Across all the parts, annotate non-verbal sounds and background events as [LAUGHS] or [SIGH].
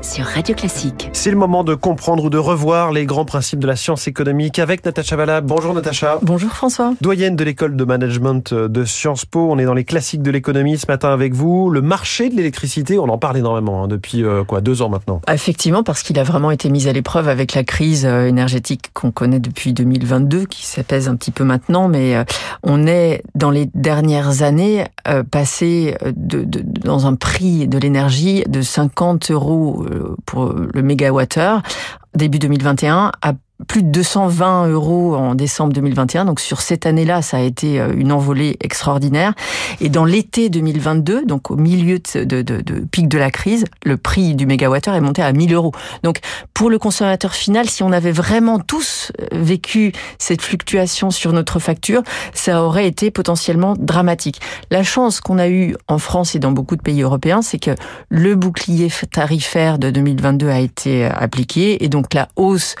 sur Radio Classique. C'est le moment de comprendre ou de revoir les grands principes de la science économique avec Natacha Valla. Bonjour Natacha. Bonjour François. Doyenne de l'école de management de Sciences Po. On est dans les classiques de l'économie ce matin avec vous. Le marché de l'électricité, on en parle énormément hein, depuis euh, quoi deux ans maintenant. Effectivement, parce qu'il a vraiment été mis à l'épreuve avec la crise euh, énergétique qu'on connaît depuis 2022, qui s'apaise un petit peu maintenant, mais euh, on est dans les dernières années passé de, de, dans un prix de l'énergie de 50 euros euh, pour le mégawattheure. Début 2021 à plus de 220 euros en décembre 2021. Donc sur cette année-là, ça a été euh, une envolée extraordinaire. Et dans l'été 2022, donc au milieu de, de, de, de, pic de la crise, le prix du mégawattheure est monté à 1000 euros. Donc pour le consommateur final, si on avait vraiment tous euh, vécu cette fluctuation sur notre facture, ça aurait été potentiellement dramatique. La chance qu'on a eue en France et dans beaucoup de pays européens, c'est que le bouclier tarifaire de 2022 a été euh, appliqué et donc la hausse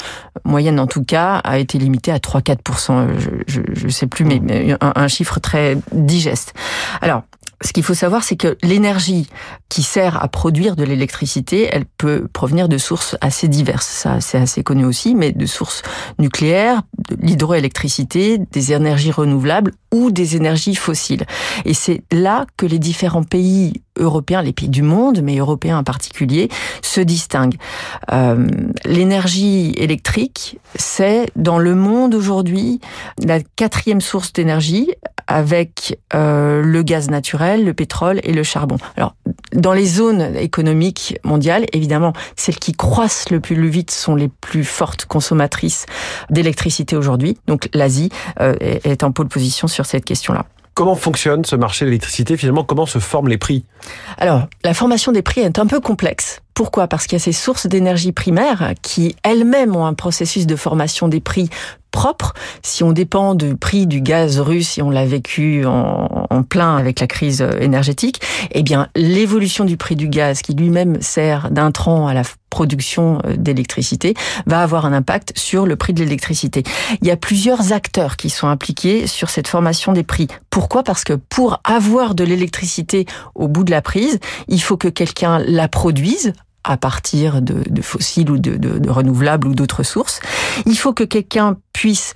moyenne en tout cas, a été limitée à 3-4%. Je ne sais plus, mais un, un chiffre très digeste. Alors, ce qu'il faut savoir, c'est que l'énergie qui sert à produire de l'électricité, elle peut provenir de sources assez diverses. Ça, c'est assez connu aussi, mais de sources nucléaires, de l'hydroélectricité, des énergies renouvelables ou des énergies fossiles. Et c'est là que les différents pays européens, les pays du monde, mais européens en particulier, se distinguent. Euh, L'énergie électrique, c'est dans le monde aujourd'hui la quatrième source d'énergie avec euh, le gaz naturel, le pétrole et le charbon. Alors, dans les zones économiques mondiales, évidemment, celles qui croissent le plus vite sont les plus fortes consommatrices d'électricité aujourd'hui. Donc, l'Asie euh, est en pole position sur cette question-là. Comment fonctionne ce marché de l'électricité Finalement, comment se forment les prix? Alors, la formation des prix est un peu complexe. Pourquoi? Parce qu'il y a ces sources d'énergie primaires qui elles-mêmes ont un processus de formation des prix propre. Si on dépend du prix du gaz russe, et on l'a vécu en, en, plein avec la crise énergétique, eh bien l'évolution du prix du gaz, qui lui-même sert d'intrant à la production d'électricité, va avoir un impact sur le prix de l'électricité. Il y a plusieurs acteurs qui sont impliqués sur cette formation des prix. Pourquoi? Parce que pour avoir de l'électricité au bout de la prise, il faut que quelqu'un la produise à partir de, fossiles ou de renouvelables ou d'autres sources. Il faut que quelqu'un puisse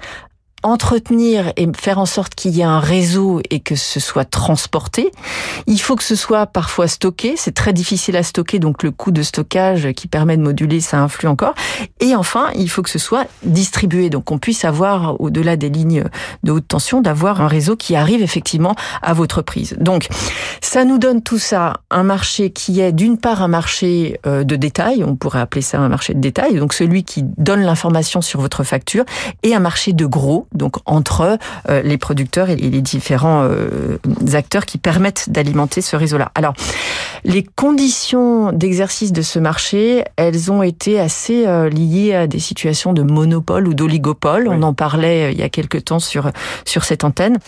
entretenir et faire en sorte qu'il y ait un réseau et que ce soit transporté. Il faut que ce soit parfois stocké. C'est très difficile à stocker, donc le coût de stockage qui permet de moduler, ça influe encore. Et enfin, il faut que ce soit distribué, donc qu'on puisse avoir, au-delà des lignes de haute tension, d'avoir un réseau qui arrive effectivement à votre prise. Donc, ça nous donne tout ça, un marché qui est d'une part un marché euh, de détail, on pourrait appeler ça un marché de détail, donc celui qui donne l'information sur votre facture, et un marché de gros, donc entre euh, les producteurs et les différents euh, acteurs qui permettent d'alimenter ce réseau-là. Alors, les conditions d'exercice de ce marché, elles ont été assez euh, liées à des situations de monopole ou d'oligopole. Oui. On en parlait il y a quelque temps sur sur cette antenne.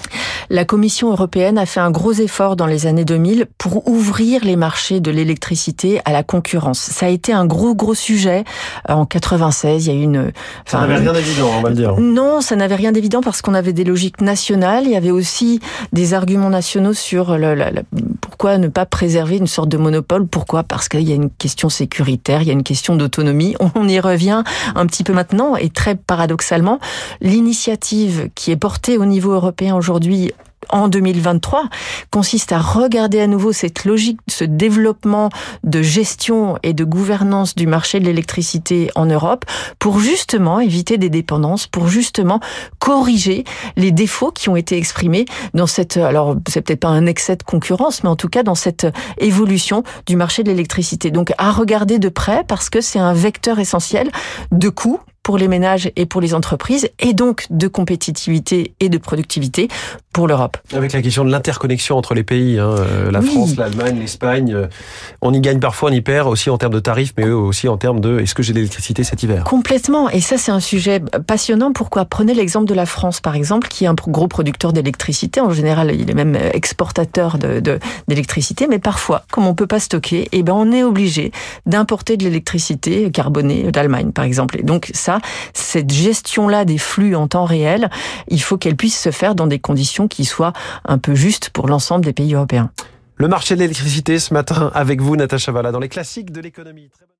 La Commission européenne a fait un gros effort dans les années 2000 pour ouvrir les marchés de l'électricité à la concurrence. Ça a été un gros gros sujet en 96. Il y a eu une. Enfin, ça n'avait rien d'évident, on va le dire. Non, ça n'avait rien évident parce qu'on avait des logiques nationales. Il y avait aussi des arguments nationaux sur pourquoi ne pas préserver une sorte de monopole. Pourquoi? Parce qu'il y a une question sécuritaire, il y a une question d'autonomie. [LAUGHS] On y revient un petit peu maintenant et très paradoxalement, l'initiative qui est portée au niveau européen aujourd'hui en 2023 consiste à regarder à nouveau cette logique, ce développement de gestion et de gouvernance du marché de l'électricité en Europe pour justement éviter des dépendances, pour justement corriger les défauts qui ont été exprimés dans cette, alors c'est peut-être pas un excès de concurrence, mais en tout cas dans cette évolution du marché de l'électricité. Donc à regarder de près parce que c'est un vecteur essentiel de coûts pour les ménages et pour les entreprises, et donc de compétitivité et de productivité pour l'Europe. Avec la question de l'interconnexion entre les pays, hein, la oui. France, l'Allemagne, l'Espagne, on y gagne parfois, on y perd aussi en termes de tarifs, mais aussi en termes de est-ce que j'ai de l'électricité cet hiver? Complètement, et ça c'est un sujet passionnant. Pourquoi? Prenez l'exemple de la France, par exemple, qui est un gros producteur d'électricité. En général, il est même exportateur d'électricité, de, de, mais parfois, comme on peut pas stocker, eh ben on est obligé d'importer de l'électricité carbonée d'Allemagne, par exemple. Et donc cette gestion-là des flux en temps réel, il faut qu'elle puisse se faire dans des conditions qui soient un peu justes pour l'ensemble des pays européens. Le marché de l'électricité ce matin avec vous, Natacha Valla, dans les classiques de l'économie.